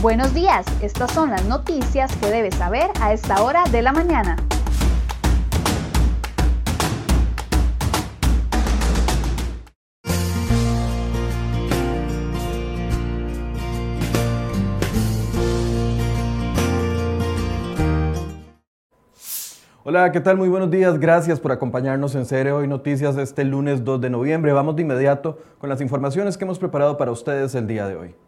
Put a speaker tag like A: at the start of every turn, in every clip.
A: Buenos días, estas son las noticias que debes saber a esta hora de la mañana.
B: Hola, ¿qué tal? Muy buenos días. Gracias por acompañarnos en Cere Hoy Noticias este lunes 2 de noviembre. Vamos de inmediato con las informaciones que hemos preparado para ustedes el día de hoy.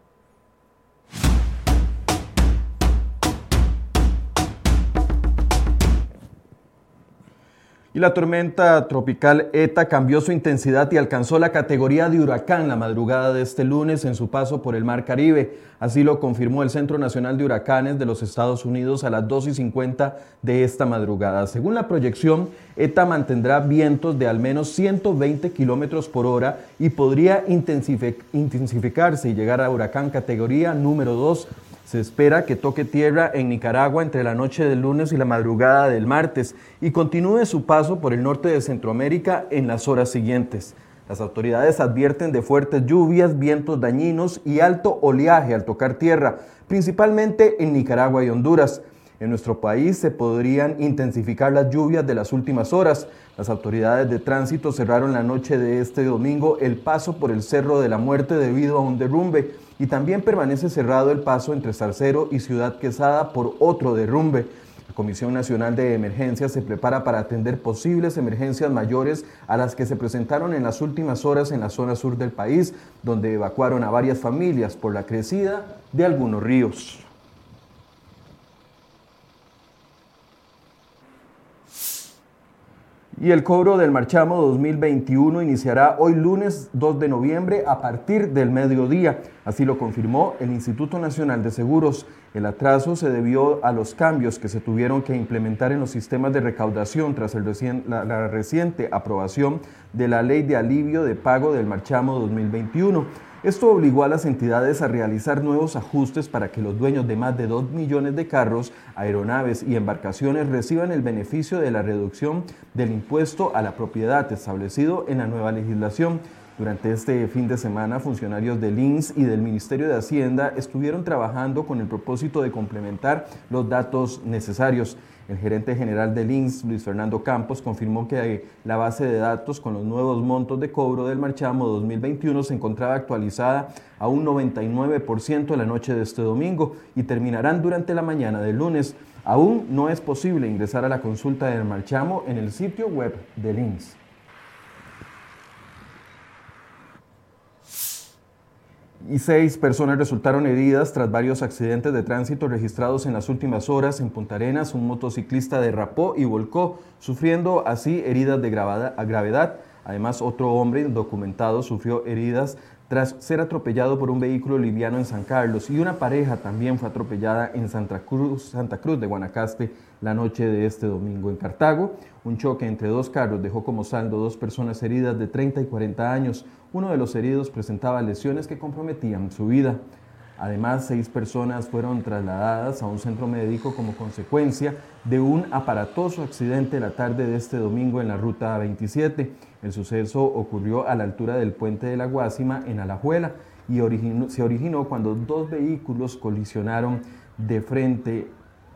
B: Y la tormenta tropical ETA cambió su intensidad y alcanzó la categoría de huracán la madrugada de este lunes en su paso por el Mar Caribe. Así lo confirmó el Centro Nacional de Huracanes de los Estados Unidos a las 2 y 50 de esta madrugada. Según la proyección, ETA mantendrá vientos de al menos 120 kilómetros por hora y podría intensificarse y llegar a huracán categoría número 2 se espera que toque tierra en Nicaragua entre la noche del lunes y la madrugada del martes y continúe su paso por el norte de Centroamérica en las horas siguientes. Las autoridades advierten de fuertes lluvias, vientos dañinos y alto oleaje al tocar tierra, principalmente en Nicaragua y Honduras. En nuestro país se podrían intensificar las lluvias de las últimas horas. Las autoridades de tránsito cerraron la noche de este domingo el paso por el Cerro de la Muerte debido a un derrumbe y también permanece cerrado el paso entre Salcero y Ciudad Quesada por otro derrumbe. La Comisión Nacional de Emergencias se prepara para atender posibles emergencias mayores a las que se presentaron en las últimas horas en la zona sur del país, donde evacuaron a varias familias por la crecida de algunos ríos. Y el cobro del marchamo 2021 iniciará hoy lunes 2 de noviembre a partir del mediodía. Así lo confirmó el Instituto Nacional de Seguros. El atraso se debió a los cambios que se tuvieron que implementar en los sistemas de recaudación tras la, la reciente aprobación de la Ley de Alivio de Pago del Marchamo 2021. Esto obligó a las entidades a realizar nuevos ajustes para que los dueños de más de 2 millones de carros, aeronaves y embarcaciones reciban el beneficio de la reducción del impuesto a la propiedad establecido en la nueva legislación. Durante este fin de semana, funcionarios del INS y del Ministerio de Hacienda estuvieron trabajando con el propósito de complementar los datos necesarios. El gerente general del INS, Luis Fernando Campos, confirmó que la base de datos con los nuevos montos de cobro del marchamo 2021 se encontraba actualizada a un 99% la noche de este domingo y terminarán durante la mañana del lunes. Aún no es posible ingresar a la consulta del marchamo en el sitio web del INS. Y seis personas resultaron heridas tras varios accidentes de tránsito registrados en las últimas horas en Punta Arenas. Un motociclista derrapó y volcó, sufriendo así heridas de gravedad. Además, otro hombre documentado sufrió heridas tras ser atropellado por un vehículo liviano en San Carlos y una pareja también fue atropellada en Santa Cruz, Santa Cruz de Guanacaste la noche de este domingo. En Cartago, un choque entre dos carros dejó como saldo dos personas heridas de 30 y 40 años. Uno de los heridos presentaba lesiones que comprometían su vida. Además, seis personas fueron trasladadas a un centro médico como consecuencia de un aparatoso accidente la tarde de este domingo en la ruta 27. El suceso ocurrió a la altura del puente de la Guásima en Alajuela y se originó cuando dos vehículos colisionaron de frente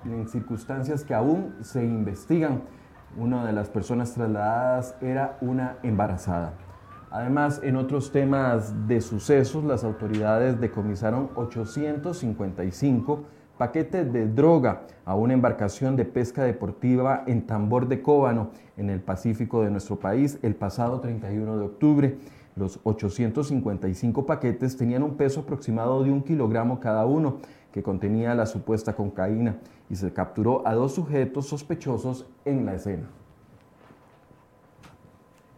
B: en circunstancias que aún se investigan. Una de las personas trasladadas era una embarazada. Además, en otros temas de sucesos, las autoridades decomisaron 855 paquetes de droga a una embarcación de pesca deportiva en Tambor de Cóbano, en el Pacífico de nuestro país, el pasado 31 de octubre. Los 855 paquetes tenían un peso aproximado de un kilogramo cada uno, que contenía la supuesta cocaína, y se capturó a dos sujetos sospechosos en la escena.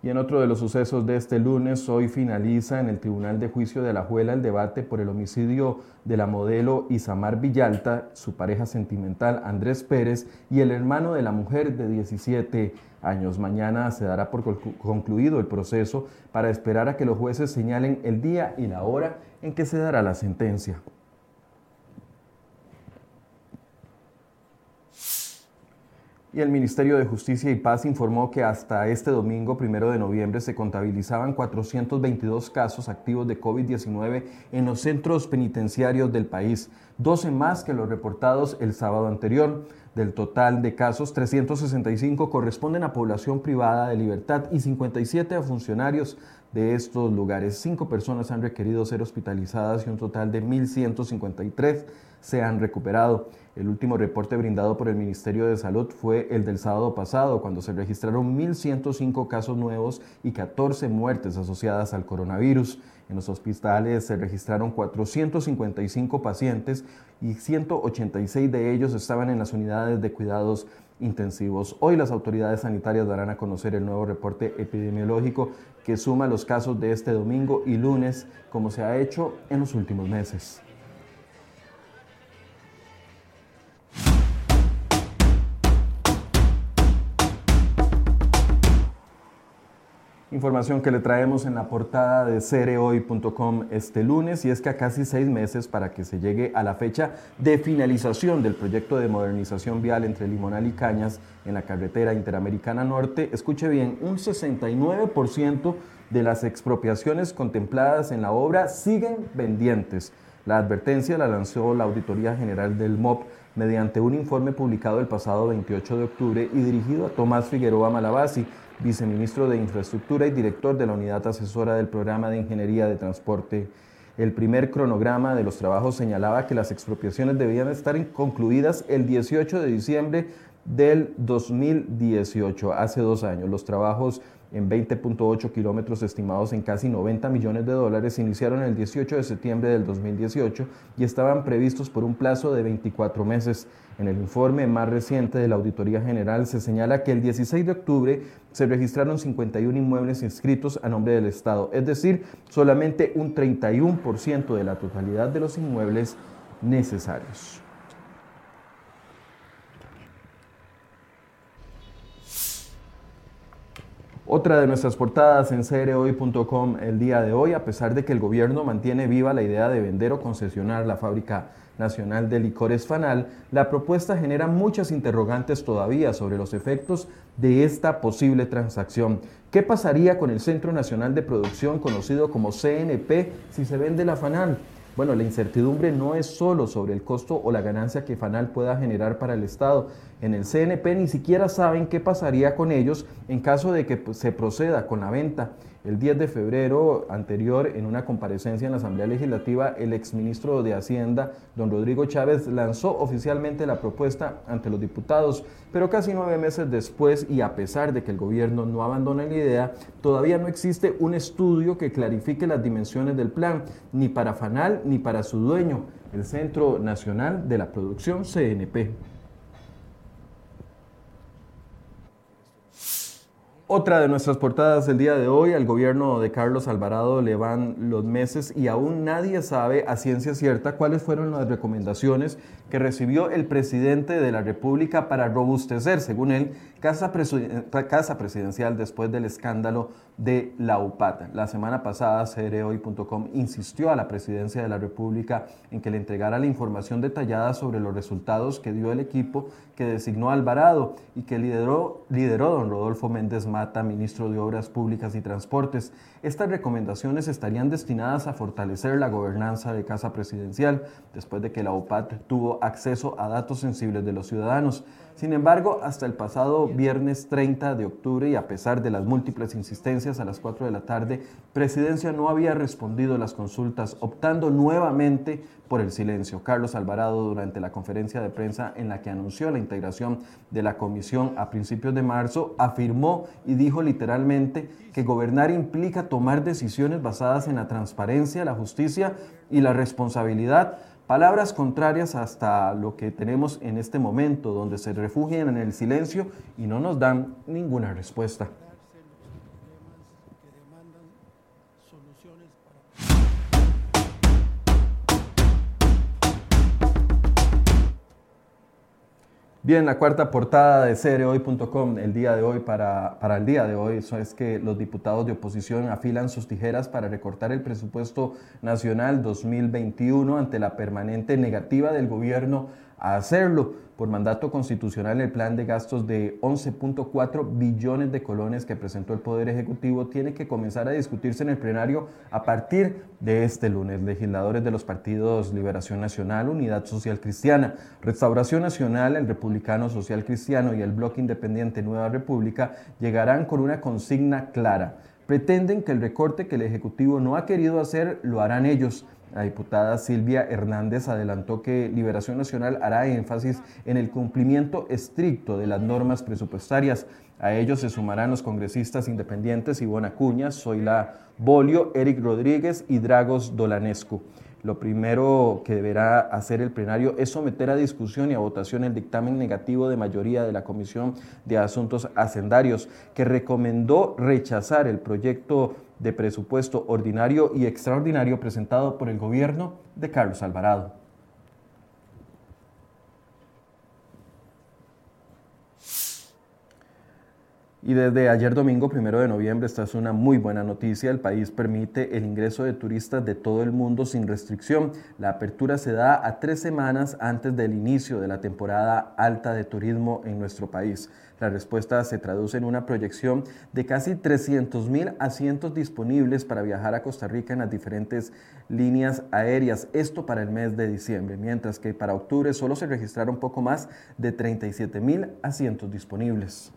B: Y en otro de los sucesos de este lunes, hoy finaliza en el Tribunal de Juicio de la Juela el debate por el homicidio de la modelo Isamar Villalta, su pareja sentimental Andrés Pérez y el hermano de la mujer de 17 años. Mañana se dará por concluido el proceso para esperar a que los jueces señalen el día y la hora en que se dará la sentencia. Y el Ministerio de Justicia y Paz informó que hasta este domingo, primero de noviembre, se contabilizaban 422 casos activos de COVID-19 en los centros penitenciarios del país, 12 más que los reportados el sábado anterior. Del total de casos, 365 corresponden a población privada de libertad y 57 a funcionarios de estos lugares. Cinco personas han requerido ser hospitalizadas y un total de 1.153 se han recuperado. El último reporte brindado por el Ministerio de Salud fue el del sábado pasado, cuando se registraron 1.105 casos nuevos y 14 muertes asociadas al coronavirus. En los hospitales se registraron 455 pacientes y 186 de ellos estaban en las unidades de cuidados intensivos. Hoy las autoridades sanitarias darán a conocer el nuevo reporte epidemiológico que suma los casos de este domingo y lunes, como se ha hecho en los últimos meses. Información que le traemos en la portada de cereoy.com este lunes y es que a casi seis meses para que se llegue a la fecha de finalización del proyecto de modernización vial entre Limonal y Cañas en la carretera interamericana norte, escuche bien, un 69% de las expropiaciones contempladas en la obra siguen pendientes. La advertencia la lanzó la Auditoría General del MOP mediante un informe publicado el pasado 28 de octubre y dirigido a Tomás Figueroa Malabasi, viceministro de Infraestructura y director de la Unidad Asesora del Programa de Ingeniería de Transporte. El primer cronograma de los trabajos señalaba que las expropiaciones debían estar concluidas el 18 de diciembre del 2018, hace dos años. Los trabajos en 20.8 kilómetros estimados en casi 90 millones de dólares iniciaron el 18 de septiembre del 2018 y estaban previstos por un plazo de 24 meses. En el informe más reciente de la Auditoría General se señala que el 16 de octubre se registraron 51 inmuebles inscritos a nombre del Estado, es decir, solamente un 31% de la totalidad de los inmuebles necesarios. Otra de nuestras portadas en crhoy.com el día de hoy, a pesar de que el gobierno mantiene viva la idea de vender o concesionar la fábrica nacional de licores Fanal, la propuesta genera muchas interrogantes todavía sobre los efectos de esta posible transacción. ¿Qué pasaría con el Centro Nacional de Producción conocido como CNP si se vende la Fanal? Bueno, la incertidumbre no es solo sobre el costo o la ganancia que Fanal pueda generar para el Estado. En el CNP ni siquiera saben qué pasaría con ellos en caso de que pues, se proceda con la venta. El 10 de febrero anterior, en una comparecencia en la Asamblea Legislativa, el exministro de Hacienda, don Rodrigo Chávez, lanzó oficialmente la propuesta ante los diputados, pero casi nueve meses después, y a pesar de que el gobierno no abandona la idea, todavía no existe un estudio que clarifique las dimensiones del plan, ni para FANAL ni para su dueño, el Centro Nacional de la Producción CNP. Otra de nuestras portadas del día de hoy, al gobierno de Carlos Alvarado le van los meses y aún nadie sabe a ciencia cierta cuáles fueron las recomendaciones que recibió el presidente de la República para robustecer, según él, casa, casa presidencial después del escándalo de la UPAT. La semana pasada, CROI.com insistió a la presidencia de la República en que le entregara la información detallada sobre los resultados que dio el equipo que designó Alvarado y que lideró, lideró don Rodolfo Méndez Ministro de Obras Públicas y Transportes. Estas recomendaciones estarían destinadas a fortalecer la gobernanza de Casa Presidencial después de que la UPAT tuvo acceso a datos sensibles de los ciudadanos. Sin embargo, hasta el pasado viernes 30 de octubre y a pesar de las múltiples insistencias a las 4 de la tarde, Presidencia no había respondido a las consultas, optando nuevamente por el silencio. Carlos Alvarado, durante la conferencia de prensa en la que anunció la integración de la comisión a principios de marzo, afirmó y dijo literalmente que gobernar implica tomar decisiones basadas en la transparencia, la justicia y la responsabilidad Palabras contrarias hasta lo que tenemos en este momento, donde se refugian en el silencio y no nos dan ninguna respuesta. Bien, la cuarta portada de cereoy.com el día de hoy para, para el día de hoy. Es que los diputados de oposición afilan sus tijeras para recortar el presupuesto nacional 2021 ante la permanente negativa del gobierno a hacerlo. Por mandato constitucional, el plan de gastos de 11.4 billones de colones que presentó el Poder Ejecutivo tiene que comenzar a discutirse en el plenario a partir de este lunes. Legisladores de los partidos Liberación Nacional, Unidad Social Cristiana, Restauración Nacional, el Republicano Social Cristiano y el Bloque Independiente Nueva República llegarán con una consigna clara. Pretenden que el recorte que el Ejecutivo no ha querido hacer lo harán ellos la diputada Silvia Hernández adelantó que Liberación Nacional hará énfasis en el cumplimiento estricto de las normas presupuestarias. A ellos se sumarán los congresistas independientes Ivona Acuña, Zoila Bolio, Eric Rodríguez y Dragos Dolanescu. Lo primero que deberá hacer el plenario es someter a discusión y a votación el dictamen negativo de mayoría de la Comisión de Asuntos Hacendarios, que recomendó rechazar el proyecto de presupuesto ordinario y extraordinario presentado por el gobierno de Carlos Alvarado. Y desde ayer domingo, primero de noviembre, esta es una muy buena noticia. El país permite el ingreso de turistas de todo el mundo sin restricción. La apertura se da a tres semanas antes del inicio de la temporada alta de turismo en nuestro país. La respuesta se traduce en una proyección de casi 300 mil asientos disponibles para viajar a Costa Rica en las diferentes líneas aéreas, esto para el mes de diciembre, mientras que para octubre solo se registraron poco más de 37 mil asientos disponibles.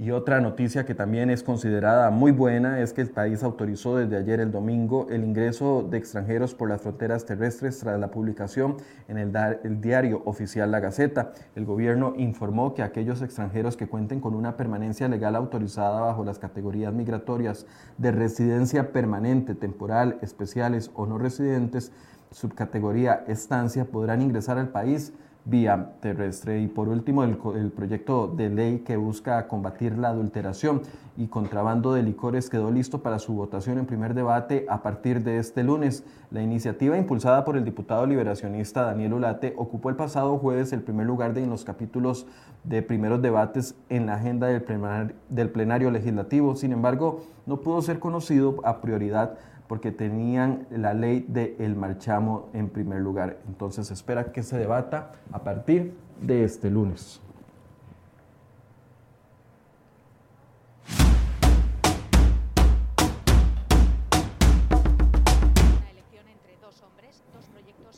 B: Y otra noticia que también es considerada muy buena es que el país autorizó desde ayer el domingo el ingreso de extranjeros por las fronteras terrestres tras la publicación en el, el, diario oficial La Gaceta. El gobierno informó que aquellos extranjeros que cuenten con una permanencia legal autorizada bajo las categorías migratorias de residencia permanente, temporal, especiales o no residentes, subcategoría estancia, podrán ingresar al país vía terrestre. Y por último, el, proyecto de ley que busca combatir la adulteración y contrabando de licores quedó listo para su votación en primer debate a partir de este lunes. La iniciativa impulsada por el diputado liberacionista Daniel Ulate ocupó el pasado jueves el primer lugar de en los capítulos de primeros debates en la agenda del del plenario legislativo. Sin embargo, no pudo ser conocido a prioridad porque tenían la ley del el marchamo en primer lugar. Entonces espera que se debata a partir de este lunes.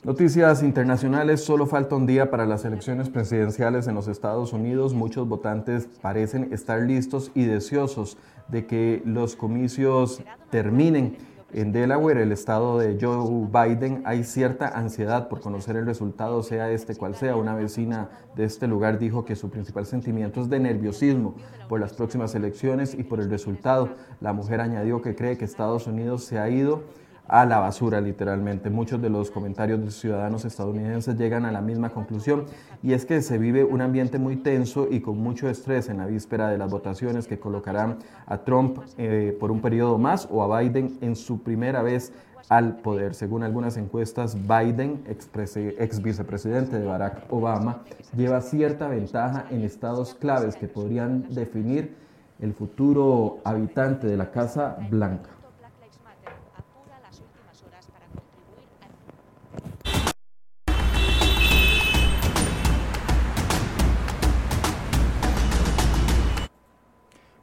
B: Noticias internacionales, solo falta un día para las elecciones presidenciales en los Estados Unidos. Muchos votantes parecen estar listos y deseosos de que los comicios terminen. En Delaware, el estado de Joe Biden, hay cierta ansiedad por conocer el resultado, sea este cual sea. Una vecina de este lugar dijo que su principal sentimiento es de nerviosismo por las próximas elecciones y por el resultado. La mujer añadió que cree que Estados Unidos se ha ido a la basura literalmente. Muchos de los comentarios de ciudadanos estadounidenses llegan a la misma conclusión y es que se vive un ambiente muy tenso y con mucho estrés en la víspera de las votaciones que colocarán a Trump eh, por un periodo más o a Biden en su primera vez al poder. Según algunas encuestas, Biden, ex, ex, vicepresidente de Barack Obama, lleva cierta ventaja en estados claves que podrían definir el futuro habitante de la Casa Blanca.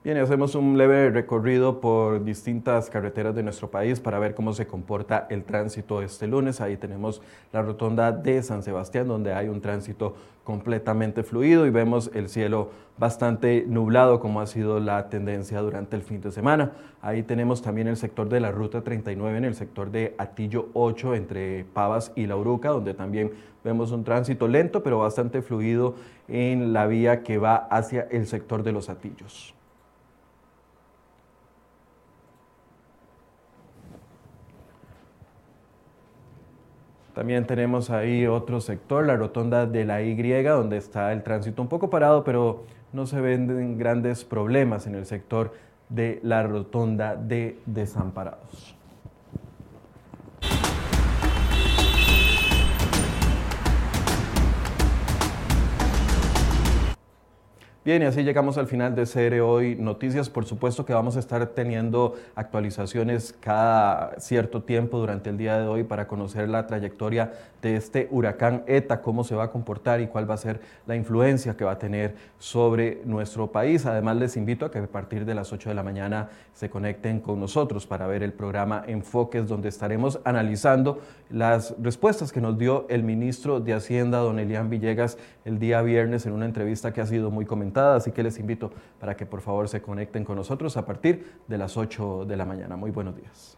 B: Bien, hacemos un leve recorrido por distintas carreteras de nuestro país para ver cómo se comporta el tránsito este lunes. Ahí tenemos la rotonda de San Sebastián, donde hay un tránsito completamente fluido y vemos el cielo bastante nublado, como ha sido la tendencia durante el fin de semana. Ahí tenemos también el sector de la Ruta 39, en el sector de Atillo 8, entre Pavas y La Uruca, donde también vemos un tránsito lento, pero bastante fluido en la vía que va hacia el sector de los Atillos. También tenemos ahí otro sector, la rotonda de la Y, donde está el tránsito un poco parado, pero no se ven grandes problemas en el sector de la rotonda de desamparados. Bien, y así llegamos al final de CR Hoy Noticias. Por supuesto que vamos a estar teniendo actualizaciones cada cierto tiempo durante el día de hoy para conocer la trayectoria de este huracán ETA, cómo se va a comportar y cuál va a ser la influencia que va a tener sobre nuestro país. Además, les invito a que a partir de las 8 de la mañana se conecten con nosotros para ver el programa Enfoques, donde estaremos analizando las respuestas que nos dio el ministro de Hacienda, don Elian Villegas, el día viernes en una entrevista que ha sido muy comentada así que les invito para que por favor se conecten con nosotros a partir de las 8 de la mañana. Muy buenos días.